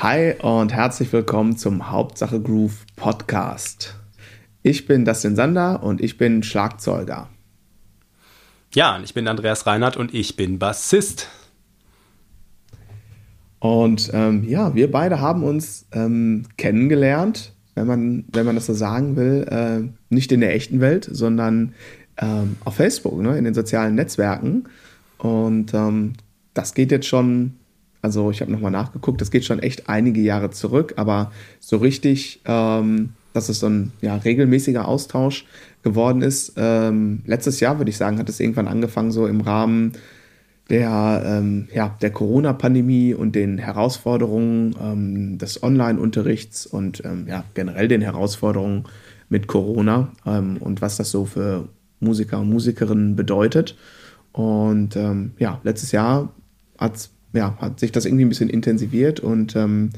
Hi und herzlich willkommen zum Hauptsache Groove Podcast. Ich bin Dustin Sander und ich bin Schlagzeuger. Ja, und ich bin Andreas Reinhardt und ich bin Bassist. Und ähm, ja, wir beide haben uns ähm, kennengelernt, wenn man, wenn man das so sagen will, äh, nicht in der echten Welt, sondern ähm, auf Facebook, ne, in den sozialen Netzwerken. Und ähm, das geht jetzt schon, also ich habe nochmal nachgeguckt, das geht schon echt einige Jahre zurück, aber so richtig, ähm, dass es so ein ja, regelmäßiger Austausch geworden ist. Ähm, letztes Jahr, würde ich sagen, hat es irgendwann angefangen, so im Rahmen der, ähm, ja, der Corona-Pandemie und den Herausforderungen ähm, des Online-Unterrichts und ähm, ja, generell den Herausforderungen mit Corona ähm, und was das so für Musiker und Musikerinnen bedeutet. Und ähm, ja, letztes Jahr hat's, ja, hat sich das irgendwie ein bisschen intensiviert und ähm,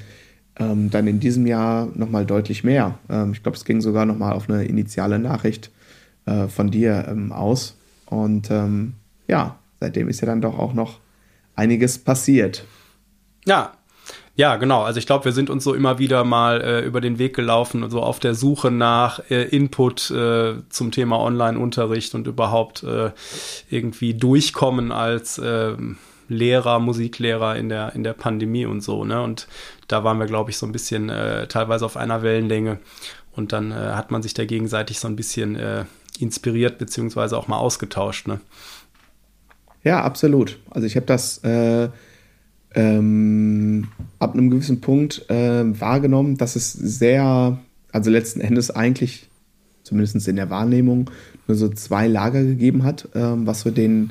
dann in diesem Jahr nochmal deutlich mehr. ich glaube, es ging sogar nochmal auf eine initiale Nachricht äh, von dir aus. Und ja, seitdem ist ja dann doch auch noch einiges passiert. Ja, ja, genau. Also ich glaube, wir sind uns so immer wieder mal äh, über den Weg gelaufen so auf der Suche nach äh, Input äh, zum Thema Online-Unterricht und überhaupt äh, irgendwie durchkommen als ähm, Lehrer, Musiklehrer in der, in der Pandemie und so, ne? Und da waren wir, glaube ich, so ein bisschen äh, teilweise auf einer Wellenlänge. Und dann äh, hat man sich da gegenseitig so ein bisschen inspiriert, beziehungsweise auch mal ausgetauscht, ne? Ja, absolut. Also ich habe das äh, ähm, ab einem gewissen Punkt äh, wahrgenommen, dass es sehr, also letzten Endes eigentlich, zumindest in der Wahrnehmung, nur so zwei Lager gegeben hat, ähm, was so den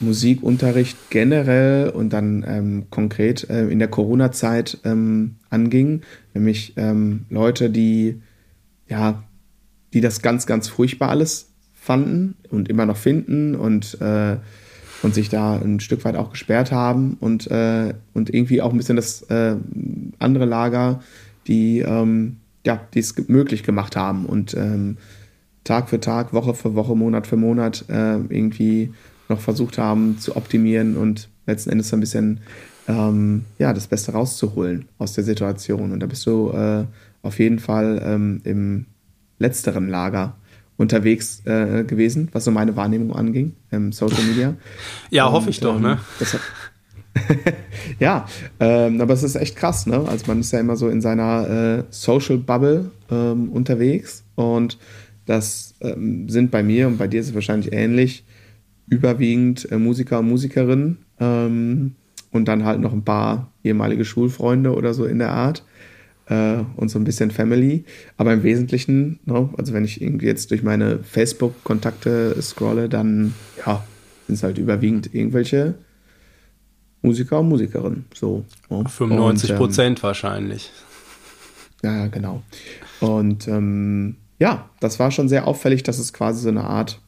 Musikunterricht generell und dann ähm, konkret äh, in der Corona-Zeit ähm, anging. Nämlich ähm, Leute, die ja, die das ganz, ganz furchtbar alles fanden und immer noch finden und äh, und sich da ein Stück weit auch gesperrt haben und, äh, und irgendwie auch ein bisschen das äh, andere Lager, die ähm, ja, es möglich gemacht haben und ähm, Tag für Tag, Woche für Woche, Monat für Monat äh, irgendwie noch versucht haben zu optimieren und letzten Endes so ein bisschen ähm, ja, das Beste rauszuholen aus der Situation. Und da bist du äh, auf jeden Fall ähm, im letzteren Lager unterwegs äh, gewesen, was so meine Wahrnehmung anging, im Social Media. ja, Und, hoffe ich doch, ne? ähm, ne? ja, ähm, aber es ist echt krass, ne? Also man ist ja immer so in seiner äh, Social Bubble ähm, unterwegs und das ähm, sind bei mir und bei dir ist es wahrscheinlich ähnlich überwiegend äh, Musiker und Musikerinnen ähm, und dann halt noch ein paar ehemalige Schulfreunde oder so in der Art äh, und so ein bisschen Family. Aber im Wesentlichen, ne, also wenn ich irgendwie jetzt durch meine Facebook-Kontakte scrolle, dann ja, sind es halt überwiegend irgendwelche Musiker und Musikerinnen. So, ne? 95 Prozent ähm, wahrscheinlich. Ja, genau. Und ähm, ja, das war schon sehr auffällig, dass es quasi so eine Art,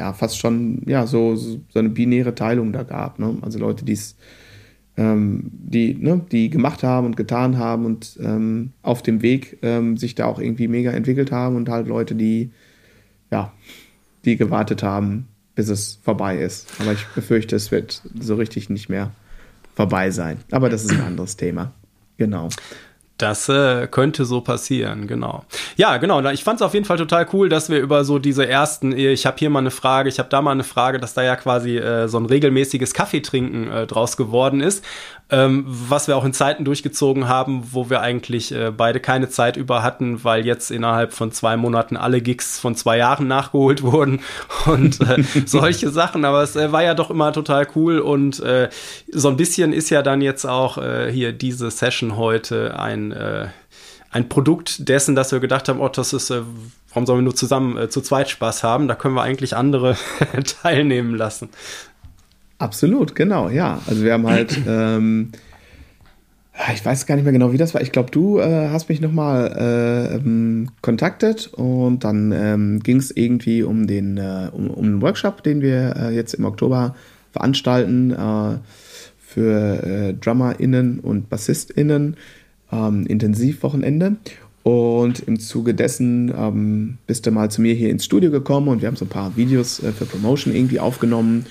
ja, fast schon, ja, so, so eine binäre Teilung da gab. Ne? Also Leute, die es ähm, die, ne, die gemacht haben und getan haben und ähm, auf dem Weg ähm, sich da auch irgendwie mega entwickelt haben und halt Leute, die, ja, die gewartet haben, bis es vorbei ist. Aber ich befürchte, es wird so richtig nicht mehr vorbei sein. Aber das ist ein anderes Thema. Genau. Das äh, könnte so passieren, genau. Ja, genau. Ich fand es auf jeden Fall total cool, dass wir über so diese ersten, ich habe hier mal eine Frage, ich habe da mal eine Frage, dass da ja quasi äh, so ein regelmäßiges Kaffeetrinken äh, draus geworden ist ähm, was wir auch in Zeiten durchgezogen haben, wo wir eigentlich äh, beide keine Zeit über hatten, weil jetzt innerhalb von zwei Monaten alle Gigs von zwei Jahren nachgeholt wurden und äh, solche Sachen. Aber es äh, war ja doch immer total cool und äh, so ein bisschen ist ja dann jetzt auch äh, hier diese Session heute ein äh, ein Produkt dessen, dass wir gedacht haben, oh, das ist, äh, warum sollen wir nur zusammen äh, zu zweit Spaß haben? Da können wir eigentlich andere teilnehmen lassen. Absolut, genau, ja. Also wir haben halt, ähm, ich weiß gar nicht mehr genau, wie das war. Ich glaube, du äh, hast mich nochmal äh, ähm, kontaktet und dann ähm, ging es irgendwie um den, äh, um, um einen Workshop, den wir äh, jetzt im Oktober veranstalten äh, für äh, DrummerInnen und BassistInnen, ähm, Intensivwochenende. Und im Zuge dessen ähm, bist du mal zu mir hier ins Studio gekommen und wir haben so ein paar Videos für Promotion irgendwie aufgenommen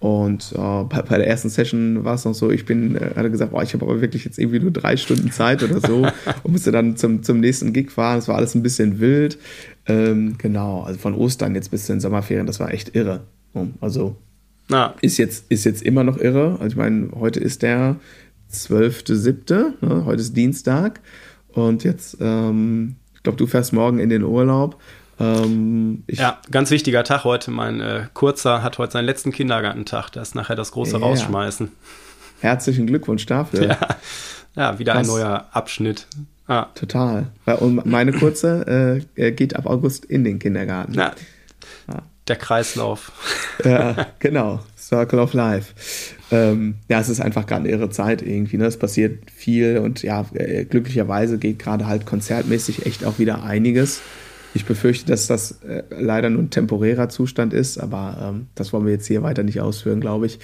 Und äh, bei, bei, der ersten Session war es noch so, ich bin, äh, hatte gesagt, boah, ich habe aber wirklich jetzt irgendwie nur drei Stunden Zeit oder so und musste dann zum, zum nächsten Gig fahren. Es war alles ein bisschen wild. Ähm, genau, also von Ostern jetzt bis zu den Sommerferien, das war echt irre. Also ah. ist, jetzt, ist jetzt immer noch irre. Also ich meine, heute ist der 12.7., ne? heute ist Dienstag und jetzt, ähm, ich glaube, du fährst morgen in den Urlaub. Ähm, ja, ganz wichtiger Tag heute. Mein äh, Kurzer hat heute seinen letzten Kindergartentag. Das ist nachher das große ja. Rausschmeißen. Herzlichen Glückwunsch dafür. Ja, ja wieder Krass. ein neuer Abschnitt. Ah. Total. Und meine Kurze äh, geht ab August in den Kindergarten. Ja. ja. Der Kreislauf. Ja, genau. Circle of Life. Ähm, ja, es ist einfach gerade eine irre Zeit irgendwie. Ne? Es passiert viel und ja, äh, glücklicherweise geht gerade halt konzertmäßig echt auch wieder einiges. Ich befürchte, dass das äh, leider nur ein temporärer Zustand ist, aber ähm, das wollen wir jetzt hier weiter nicht ausführen, glaube ich.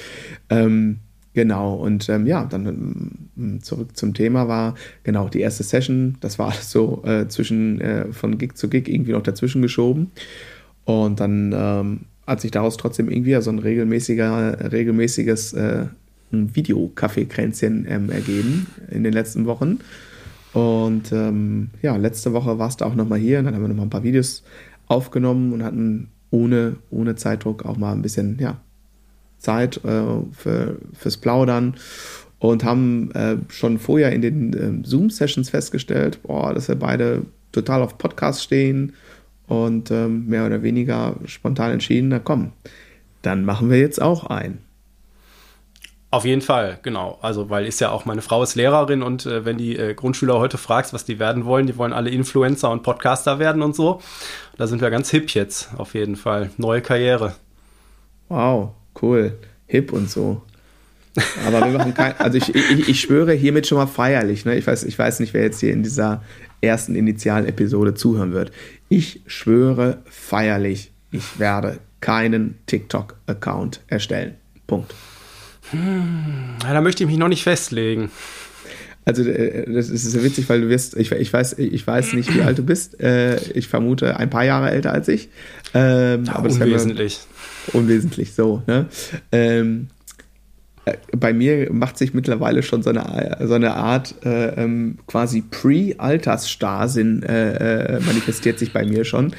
Ähm, genau, und ähm, ja, dann ähm, zurück zum Thema war, genau, die erste Session, das war alles so äh, zwischen, äh, von Gig zu Gig irgendwie noch dazwischen geschoben. Und dann ähm, hat sich daraus trotzdem irgendwie so ein regelmäßiger, regelmäßiges äh, Video-Kaffeekränzchen ähm, ergeben in den letzten Wochen. Und ähm, ja, letzte Woche warst du auch nochmal hier und dann haben wir nochmal ein paar Videos aufgenommen und hatten ohne, ohne Zeitdruck auch mal ein bisschen ja, Zeit äh, für, fürs Plaudern und haben äh, schon vorher in den äh, Zoom-Sessions festgestellt, boah, dass wir beide total auf Podcast stehen und ähm, mehr oder weniger spontan entschieden, na komm, dann machen wir jetzt auch ein. Auf jeden Fall, genau. Also, weil ist ja auch meine Frau ist Lehrerin und äh, wenn die äh, Grundschüler heute fragst, was die werden wollen, die wollen alle Influencer und Podcaster werden und so. Da sind wir ganz hip jetzt, auf jeden Fall. Neue Karriere. Wow, cool. Hip und so. Aber wir machen kein, also ich, ich, ich schwöre hiermit schon mal feierlich, ne? Ich weiß, ich weiß nicht, wer jetzt hier in dieser ersten Initialepisode zuhören wird. Ich schwöre feierlich, ich werde keinen TikTok-Account erstellen. Punkt. Hm, da möchte ich mich noch nicht festlegen. Also äh, das ist sehr witzig, weil du wirst, ich, ich, weiß, ich weiß nicht, wie alt du bist. Äh, ich vermute ein paar Jahre älter als ich. Ähm, ja, aber unwesentlich. unwesentlich, so. Ne? Ähm, äh, bei mir macht sich mittlerweile schon so eine, so eine Art äh, ähm, quasi Pre-Altersstarrsinn äh, äh, manifestiert sich bei mir schon.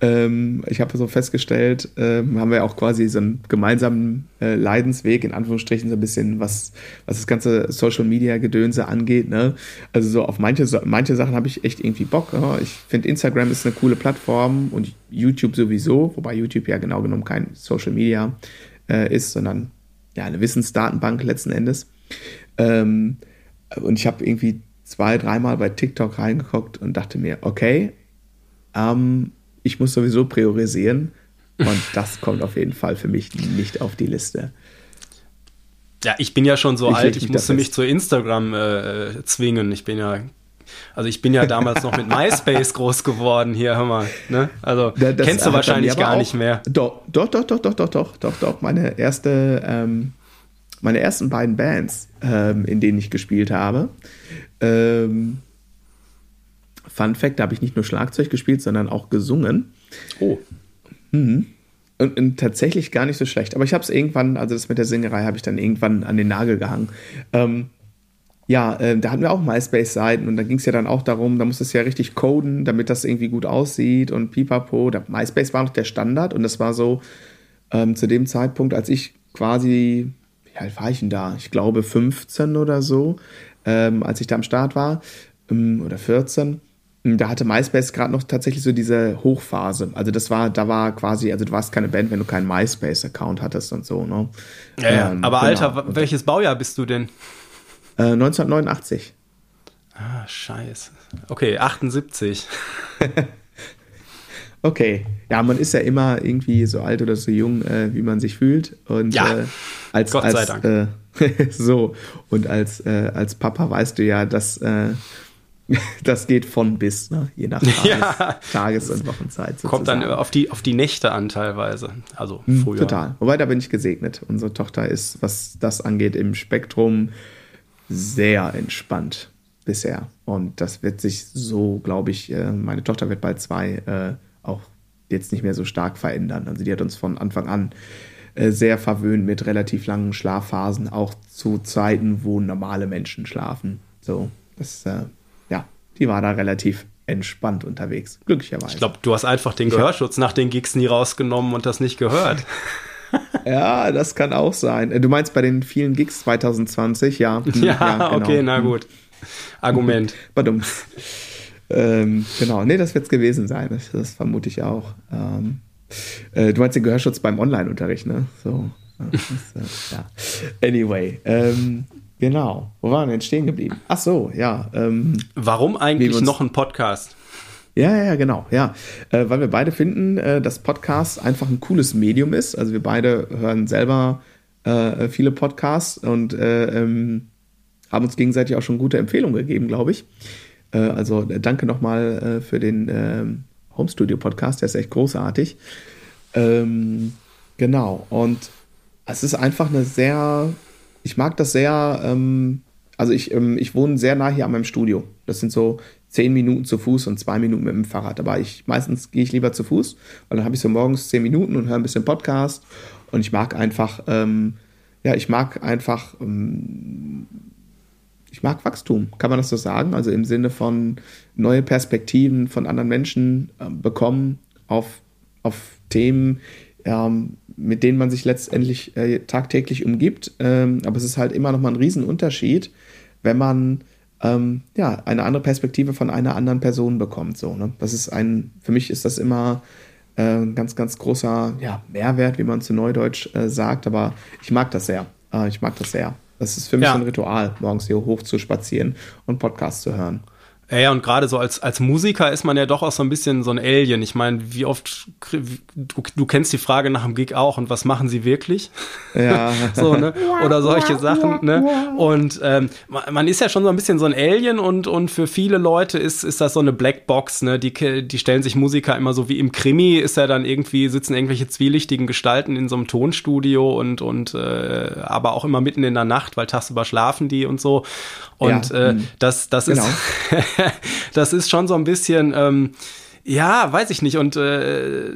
Ähm, ich habe so festgestellt, ähm, haben wir auch quasi so einen gemeinsamen äh, Leidensweg, in Anführungsstrichen, so ein bisschen, was, was das ganze Social-Media-Gedönse angeht. Ne? Also so auf manche, manche Sachen habe ich echt irgendwie Bock. Ja? Ich finde, Instagram ist eine coole Plattform und YouTube sowieso, wobei YouTube ja genau genommen kein Social-Media äh, ist, sondern ja, eine Wissensdatenbank letzten Endes. Ähm, und ich habe irgendwie zwei, dreimal bei TikTok reingeguckt und dachte mir, okay, ähm, ich muss sowieso priorisieren und das kommt auf jeden Fall für mich nicht auf die Liste. Ja, ich bin ja schon so ich alt, ich musste mich zu Instagram äh, zwingen. Ich bin ja also ich bin ja damals noch mit MySpace groß geworden hier, hör mal. Ne? Also das kennst du wahrscheinlich gar auch, nicht mehr. Doch, doch, doch, doch, doch, doch, doch, doch, doch. Meine erste, ähm, meine ersten beiden Bands, ähm, in denen ich gespielt habe. Ähm, Fun Fact, da habe ich nicht nur Schlagzeug gespielt, sondern auch gesungen. Oh. Mhm. Und, und, tatsächlich gar nicht so schlecht. Aber ich habe es irgendwann, also das mit der Singerei habe ich dann irgendwann an den Nagel gehangen. Ähm, ja, äh, da hatten wir auch MySpace-Seiten und da ging es ja dann auch darum, da musste es ja richtig coden, damit das irgendwie gut aussieht und pipapo. Da, MySpace war noch der Standard und das war so ähm, zu dem Zeitpunkt, als ich quasi, wie alt war ich denn da? Ich glaube 15 oder so, ähm, als ich da am Start war, ähm, oder 14 ähm, da hatte MySpace gerade noch tatsächlich so diese Hochphase. Also das war, da war quasi, also du warst keine Band, wenn du keinen MySpace-Account hattest und so, ne? Ja, ja. Ähm, aber genau. Alter, welches Baujahr bist du denn? 1989. Äh, ah, scheiße. Okay, 78. okay. Ja, man ist ja immer irgendwie so alt oder so jung, äh, wie man sich fühlt. Und ja, äh, als, Gott sei Dank. Äh, so, und als, äh, als Papa weißt du ja, dass das geht von bis, ne? je nach Tages-, ja. Tages und Wochenzeit. Sozusagen. Kommt dann auf die, auf die Nächte an teilweise. Also hm, früher. Total. Wobei, da bin ich gesegnet. Unsere Tochter ist, was das angeht, im Spektrum sehr entspannt bisher. Und das wird sich so, glaube ich, äh, meine Tochter wird bald zwei, äh, auch jetzt nicht mehr so stark verändern. Also die hat uns von Anfang an äh, sehr verwöhnt mit relativ langen Schlafphasen, auch zu Zeiten, wo normale Menschen schlafen. So, das, ja, die war da relativ entspannt unterwegs, glücklicherweise. Ich glaube, du hast einfach den Gehörschutz nach den Gigs nie rausgenommen und das nicht gehört. ja, das kann auch sein. Äh, du meinst bei den vielen Gigs 2020, ja. Ja, ja genau. okay, na gut. Argument. Badum. ähm, genau, nee, das wird es gewesen sein. Das, das, vermute ich auch. Ähm, äh, du meinst den Gehörschutz beim Online-Unterricht, ne? So. Das, äh, ja. Anyway, ähm, genau. Wo waren wir denn stehen geblieben? Ach so, ja. Ähm, Warum eigentlich noch ein Podcast? Ja, ja, genau, ja. Äh, weil wir beide finden, äh, dass Podcast einfach ein cooles Medium ist. Also wir beide hören selber äh, viele Podcasts und äh, ähm, haben uns gegenseitig auch schon gute Empfehlungen gegeben, glaube ich. Äh, also äh, danke nochmal für den ähm, Home Studio Podcast, der ist echt großartig. Ähm, genau, und es ist einfach eine sehr, ich mag das sehr, ähm, also ich, ähm, ich wohne sehr nah hier an meinem Studio. Das sind so zehn Minuten zu Fuß und zwei Minuten mit dem Fahrrad. Aber ich meistens gehe ich lieber zu Fuß, weil dann habe ich so morgens zehn Minuten und höre ein bisschen Podcast. Und ich mag einfach, ähm, ja, ich mag einfach, ähm, ich mag Wachstum, kann man das so sagen? Also im Sinne von neue Perspektiven von anderen Menschen äh, bekommen auf, auf Themen, ähm, mit denen man sich letztendlich äh, tagtäglich umgibt. Ähm, aber es ist halt immer noch mal ein Riesenunterschied, wenn man ähm, ja, eine andere Perspektive von einer anderen Person bekommt. So, ne? Das ist ein, für mich ist das immer äh, ein ganz, ganz großer ja, Mehrwert, wie man zu Neudeutsch äh, sagt, aber ich mag das sehr. Äh, ich mag das sehr. Das ist für mich ja. ein Ritual, morgens hier hoch zu spazieren und Podcasts zu hören. Ja, und gerade so als, als Musiker ist man ja doch auch so ein bisschen so ein Alien. Ich meine, wie oft, du, du kennst die Frage nach dem Gig auch und was machen sie wirklich? Ja. so, ne? Oder solche Sachen, ne? Und ähm, man ist ja schon so ein bisschen so ein Alien und, und für viele Leute ist, ist das so eine Blackbox, ne? Die, die stellen sich Musiker immer so wie im Krimi, ist ja dann irgendwie, sitzen irgendwelche zwielichtigen Gestalten in so einem Tonstudio und, und äh, aber auch immer mitten in der Nacht, weil tagsüber schlafen die und so. Und ja, äh, hm. das, das genau. ist das ist schon so ein bisschen. Ähm, ja, weiß ich nicht. Und äh,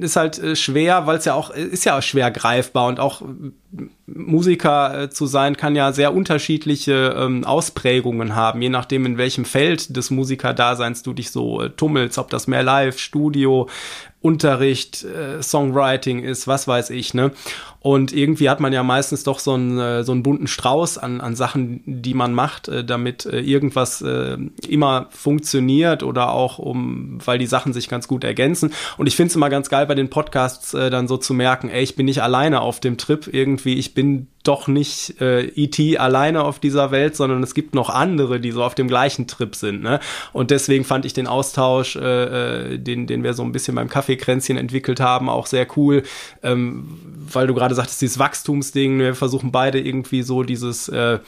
ist halt äh, schwer, weil es ja auch, ist ja auch schwer greifbar und auch Musiker äh, zu sein kann ja sehr unterschiedliche ähm, Ausprägungen haben, je nachdem, in welchem Feld des Musikerdaseins du dich so äh, tummelst, ob das mehr Live, Studio, Unterricht, äh, Songwriting ist, was weiß ich, ne? Und irgendwie hat man ja meistens doch so einen, äh, so einen bunten Strauß an, an Sachen, die man macht, äh, damit irgendwas immer funktioniert oder auch um, weil die Sachen sich ganz gut ergänzen. Und ich finde es immer ganz geil bei den Podcasts dann so zu merken, ey, ich bin nicht alleine auf dem Trip irgendwie, ich bin doch nicht äh, E.T. alleine auf dieser Welt, sondern es gibt noch andere, die so auf dem gleichen Trip sind. Ne? Und deswegen fand ich den Austausch, äh, äh den, den wir so ein bisschen beim Kaffeekränzchen entwickelt haben, auch sehr cool, ähm, weil du gerade sagtest, dieses Wachstumsding, wir versuchen beide irgendwie so dieses äh,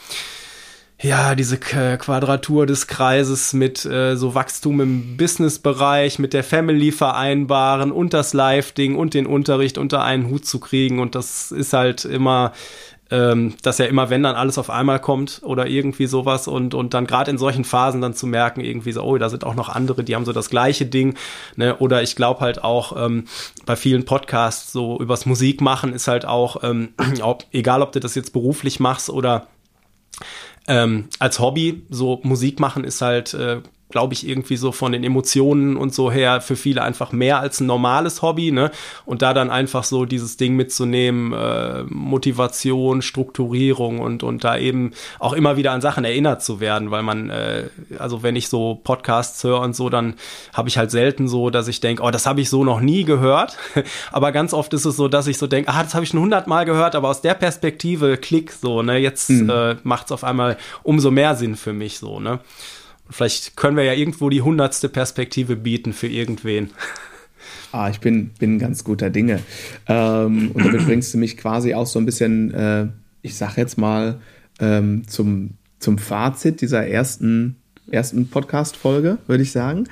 ja, diese Quadratur des Kreises mit äh, so Wachstum im Businessbereich, mit der Family vereinbaren und das Live-Ding und den Unterricht unter einen Hut zu kriegen. Und das ist halt immer ähm, dass ja immer, wenn dann alles auf einmal kommt oder irgendwie sowas und, und dann gerade in solchen Phasen dann zu merken, irgendwie so, oh, da sind auch noch andere, die haben so das gleiche Ding. Ne? Oder ich glaube halt auch ähm, bei vielen Podcasts so übers Musik machen ist halt auch, ähm, ob, egal ob du das jetzt beruflich machst oder ähm, als Hobby, so Musik machen ist halt äh, glaube ich, irgendwie so von den Emotionen und so her für viele einfach mehr als ein normales Hobby, ne? Und da dann einfach so dieses Ding mitzunehmen, äh, Motivation, Strukturierung und, und da eben auch immer wieder an Sachen erinnert zu werden, weil man, äh, also wenn ich so Podcasts höre und so, dann habe ich halt selten so, dass ich denke, oh, das habe ich so noch nie gehört. aber ganz oft ist es so, dass ich so denke, ah, das habe ich schon hundertmal gehört, aber aus der Perspektive, klick, so, ne? Jetzt mhm. äh, macht es auf einmal umso mehr Sinn für mich so, ne? Vielleicht können wir ja irgendwo die hundertste Perspektive bieten für irgendwen. Ah, ich bin, bin ganz guter Dinge. Ähm, und damit bringst du mich quasi auch so ein bisschen, äh, ich sag jetzt mal, ähm, zum, zum Fazit dieser ersten, ersten Podcast-Folge, würde ich sagen.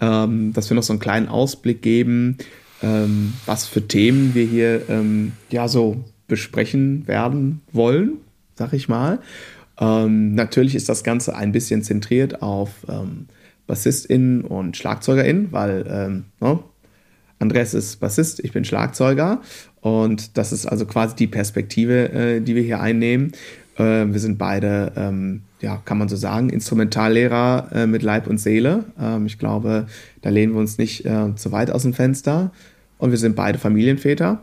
Ähm, dass wir noch so einen kleinen Ausblick geben, ähm, was für Themen wir hier ähm, ja so besprechen werden wollen, sag ich mal. Ähm, natürlich ist das Ganze ein bisschen zentriert auf ähm, BassistInnen und SchlagzeugerInnen, weil ähm, ne, Andreas ist Bassist, ich bin Schlagzeuger. Und das ist also quasi die Perspektive, äh, die wir hier einnehmen. Äh, wir sind beide, ähm, ja, kann man so sagen, Instrumentallehrer äh, mit Leib und Seele. Ähm, ich glaube, da lehnen wir uns nicht äh, zu weit aus dem Fenster. Und wir sind beide Familienväter.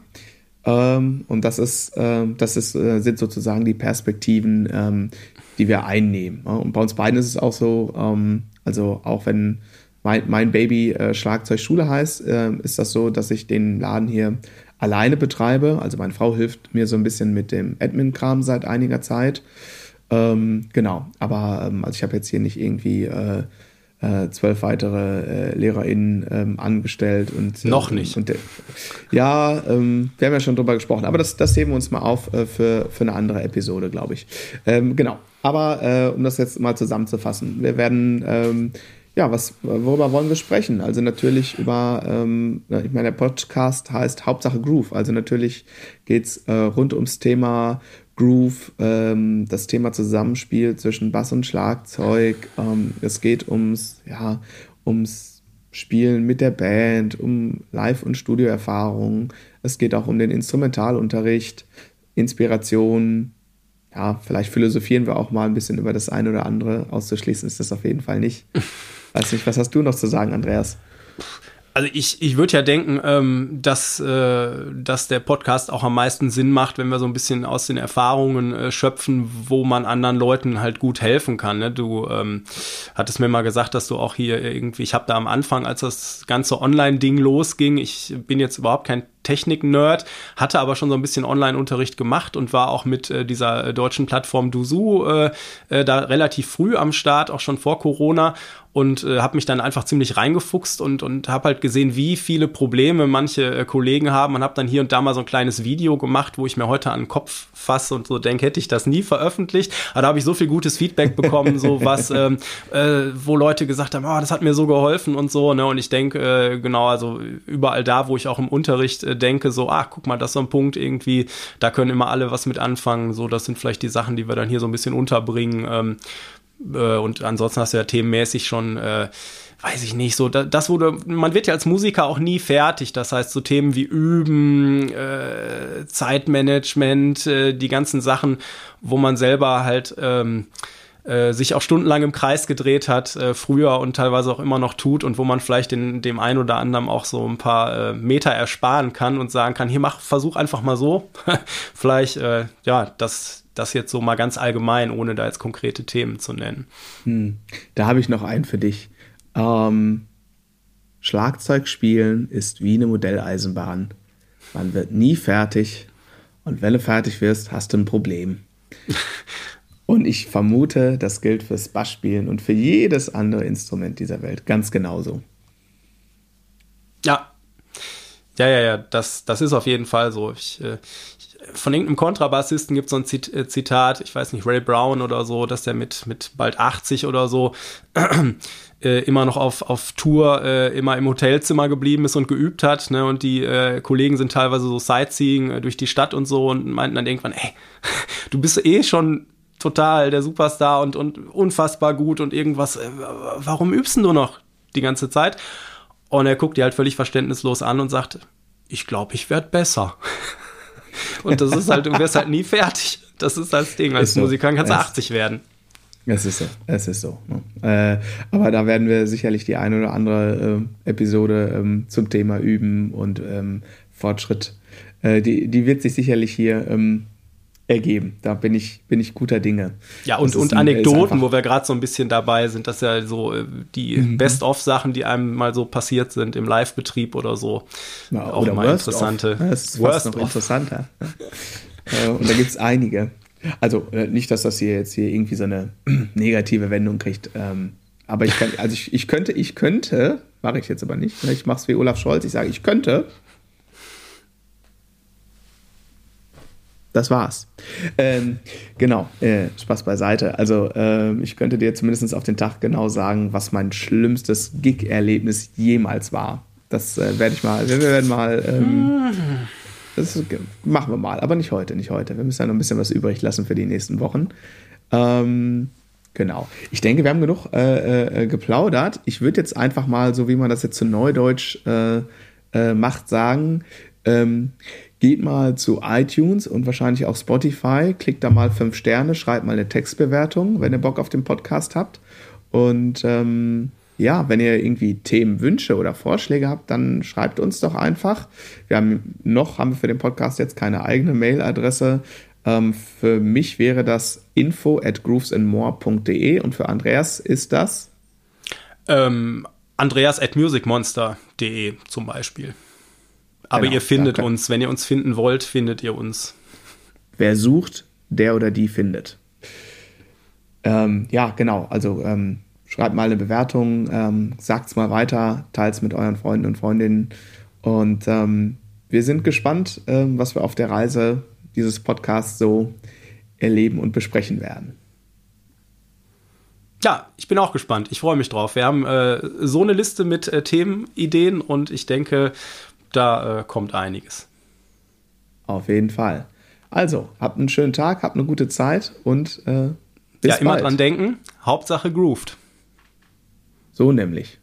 Ähm, und das ist, ähm, das ist, äh, sind sozusagen die Perspektiven, ähm, die wir einnehmen. Und bei uns beiden ist es auch so, ähm, also auch wenn mein, mein Baby äh, Schlagzeugschule heißt, äh, ist das so, dass ich den Laden hier alleine betreibe. Also meine Frau hilft mir so ein bisschen mit dem Admin-Kram seit einiger Zeit. Ähm, genau, aber ähm, also ich habe jetzt hier nicht irgendwie äh, zwölf weitere äh, LehrerInnen ähm, angestellt und äh, noch nicht. Und, ja, ähm, wir haben ja schon drüber gesprochen, aber das, das heben wir uns mal auf äh, für, für eine andere Episode, glaube ich. Ähm, genau. Aber äh, um das jetzt mal zusammenzufassen, wir werden ähm, ja, was, worüber wollen wir sprechen? Also natürlich über, ähm, ich meine, der Podcast heißt Hauptsache Groove. Also natürlich geht es äh, rund ums Thema Groove, ähm, das Thema Zusammenspiel zwischen Bass und Schlagzeug. Ähm, es geht ums, ja, ums Spielen mit der Band, um Live- und Studioerfahrungen. Es geht auch um den Instrumentalunterricht, Inspiration. Ja, vielleicht philosophieren wir auch mal ein bisschen über das eine oder andere. Auszuschließen ist das auf jeden Fall nicht. Weiß nicht, was hast du noch zu sagen, Andreas? Also ich, ich würde ja denken, ähm, dass, äh, dass der Podcast auch am meisten Sinn macht, wenn wir so ein bisschen aus den Erfahrungen äh, schöpfen, wo man anderen Leuten halt gut helfen kann. Ne? Du ähm, hattest mir mal gesagt, dass du auch hier irgendwie, ich habe da am Anfang, als das ganze Online-Ding losging, ich bin jetzt überhaupt kein Technik-Nerd, hatte aber schon so ein bisschen Online-Unterricht gemacht und war auch mit äh, dieser äh, deutschen Plattform Dusu äh, äh, da relativ früh am Start, auch schon vor Corona und äh, habe mich dann einfach ziemlich reingefuchst und, und habe halt gesehen, wie viele Probleme manche äh, Kollegen haben und habe dann hier und da mal so ein kleines Video gemacht, wo ich mir heute an den Kopf fasse und so denke, hätte ich das nie veröffentlicht. Aber da habe ich so viel gutes Feedback bekommen, so was, ähm, äh, wo Leute gesagt haben, oh, das hat mir so geholfen und so. Ne? Und ich denke, äh, genau, also überall da, wo ich auch im Unterricht äh, denke, so, ach, guck mal, das ist so ein Punkt irgendwie, da können immer alle was mit anfangen. So, das sind vielleicht die Sachen, die wir dann hier so ein bisschen unterbringen. Ähm, äh, und ansonsten hast du ja themenmäßig schon, äh, weiß ich nicht, so das wurde, man wird ja als Musiker auch nie fertig. Das heißt, so Themen wie Üben, äh, Zeitmanagement, äh, die ganzen Sachen, wo man selber halt ähm, äh, sich auch stundenlang im Kreis gedreht hat, früher und teilweise auch immer noch tut und wo man vielleicht den, dem einen oder anderen auch so ein paar Meter ersparen kann und sagen kann, hier mach, versuch einfach mal so. vielleicht, ja, das, das jetzt so mal ganz allgemein, ohne da jetzt konkrete Themen zu nennen. Hm. Da habe ich noch einen für dich. Ähm, Schlagzeug spielen ist wie eine Modelleisenbahn. Man wird nie fertig und wenn du fertig wirst, hast du ein Problem. und ich vermute, das gilt fürs Bassspielen und für jedes andere Instrument dieser Welt ganz genauso. Ja. Ja, ja, ja, das, das ist auf jeden Fall so. Ich, äh, von irgendeinem Kontrabassisten gibt es so ein äh, Zitat, ich weiß nicht, Ray Brown oder so, dass der mit, mit bald 80 oder so äh, immer noch auf, auf Tour äh, immer im Hotelzimmer geblieben ist und geübt hat. Ne? Und die äh, Kollegen sind teilweise so Sightseeing äh, durch die Stadt und so und meinten dann irgendwann, ey, du bist eh schon total der Superstar und, und unfassbar gut und irgendwas, äh, warum übst du noch die ganze Zeit? Und er guckt die halt völlig verständnislos an und sagt, ich glaube, ich werde besser. Und das ist halt, du wirst halt nie fertig. Das ist das Ding. Als so. Musiker kannst du 80 werden. Es ist so, es ist so. Ne? Äh, aber da werden wir sicherlich die eine oder andere äh, Episode ähm, zum Thema Üben und ähm, Fortschritt, äh, die, die wird sich sicherlich hier ähm, ergeben. Da bin ich, bin ich guter Dinge. Ja, und, und Anekdoten, wo wir gerade so ein bisschen dabei sind, das ja so äh, die mhm. Best-of-Sachen, die einem mal so passiert sind im Live-Betrieb oder so. Ja, auch oder mal interessante. Ja, das ist fast noch interessanter. Äh, und da gibt es einige. Also äh, nicht, dass das hier jetzt hier irgendwie so eine negative Wendung kriegt. Ähm, aber ich kann, also ich, ich könnte, ich könnte, mache ich jetzt aber nicht. Ne? Ich mache es wie Olaf Scholz, ich sage, ich könnte das war's. Ähm, genau, äh, Spaß beiseite. Also äh, ich könnte dir zumindest auf den Tag genau sagen, was mein schlimmstes Gig-Erlebnis jemals war. Das äh, werde ich mal, wir werden mal, ähm, das machen wir mal, aber nicht heute, nicht heute. Wir müssen ja noch ein bisschen was übrig lassen für die nächsten Wochen. Ähm, genau. Ich denke, wir haben genug äh, äh, geplaudert. Ich würde jetzt einfach mal, so wie man das jetzt zu Neudeutsch äh, macht, sagen, ähm, geht mal zu iTunes und wahrscheinlich auch Spotify, klickt da mal fünf Sterne, schreibt mal eine Textbewertung, wenn ihr Bock auf den Podcast habt. Und ähm, ja, wenn ihr irgendwie Themenwünsche oder Vorschläge habt, dann schreibt uns doch einfach. Wir haben noch haben wir für den Podcast jetzt keine eigene Mailadresse. Ähm, für mich wäre das info at groovesandmore.de und für Andreas ist das ähm, Andreas at musicmonster.de zum Beispiel. Aber genau, ihr findet uns, wenn ihr uns finden wollt, findet ihr uns. Wer sucht, der oder die findet. Ähm, ja, genau. Also ähm, schreibt mal eine Bewertung, ähm, es mal weiter, teilt es mit euren Freunden und Freundinnen. Und ähm, wir sind gespannt, ähm, was wir auf der Reise dieses Podcasts so erleben und besprechen werden. Ja, ich bin auch gespannt. Ich freue mich drauf. Wir haben äh, so eine Liste mit äh, Themenideen und ich denke, da äh, kommt einiges. Auf jeden Fall. Also, habt einen schönen Tag, habt eine gute Zeit und äh, bis Ja, immer bald. dran denken. Hauptsache grooved. So nämlich.